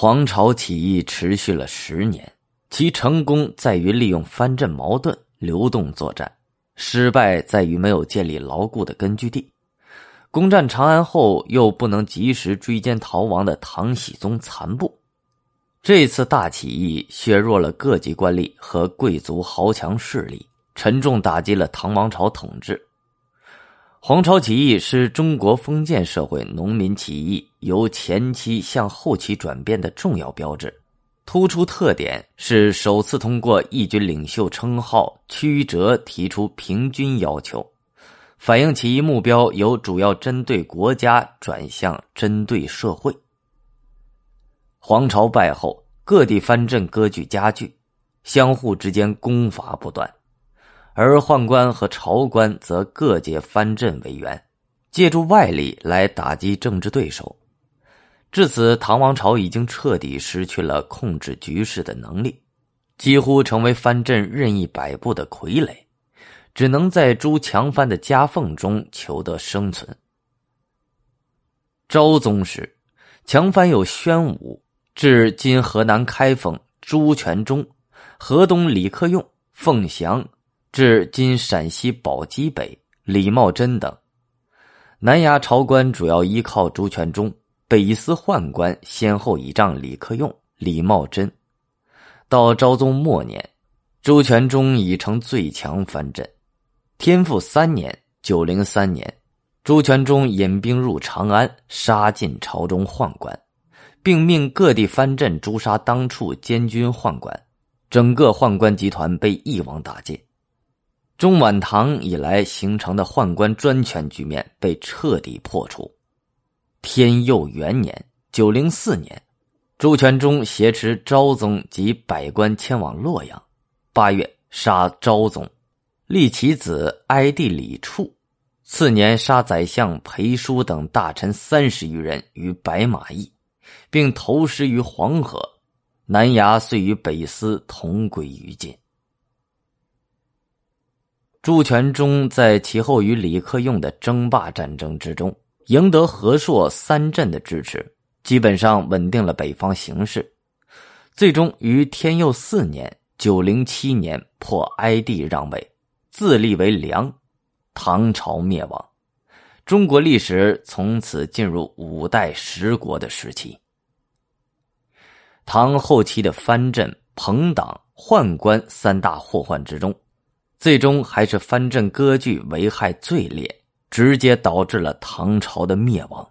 黄巢起义持续了十年，其成功在于利用藩镇矛盾流动作战，失败在于没有建立牢固的根据地。攻占长安后，又不能及时追歼逃亡的唐僖宗残部。这次大起义削弱了各级官吏和贵族豪强势力，沉重打击了唐王朝统治。黄巢起义是中国封建社会农民起义由前期向后期转变的重要标志，突出特点是首次通过义军领袖称号曲折提出平均要求，反映起义目标由主要针对国家转向针对社会。黄巢败后，各地藩镇割据加剧，相互之间攻伐不断。而宦官和朝官则各借藩镇为援，借助外力来打击政治对手。至此，唐王朝已经彻底失去了控制局势的能力，几乎成为藩镇任意摆布的傀儡，只能在诸强藩的夹缝中求得生存。昭宗时，强藩有宣武，至今河南开封朱全忠、河东李克用、凤翔。至今陕西宝鸡北，李茂贞等南衙朝官主要依靠朱全忠，北司宦官先后倚仗李克用、李茂贞。到昭宗末年，朱全忠已成最强藩镇。天复三年（九零三年），朱全忠引兵入长安，杀尽朝中宦官，并命各地藩镇诛杀当处监军宦官，整个宦官集团被一网打尽。中晚唐以来形成的宦官专权局面被彻底破除。天佑元年（九零四年），朱全忠挟持昭宗及百官迁往洛阳。八月，杀昭宗，立其子哀帝李处。次年，杀宰相裴叔等大臣三十余人于白马驿，并投尸于黄河。南衙遂与北司同归于尽。朱全忠在其后与李克用的争霸战争之中，赢得和硕三镇的支持，基本上稳定了北方形势。最终于天佑四年（九零七年）破哀帝让位，自立为梁，唐朝灭亡。中国历史从此进入五代十国的时期。唐后期的藩镇、朋党、宦官三大祸患之中。最终还是藩镇割据危害最烈，直接导致了唐朝的灭亡。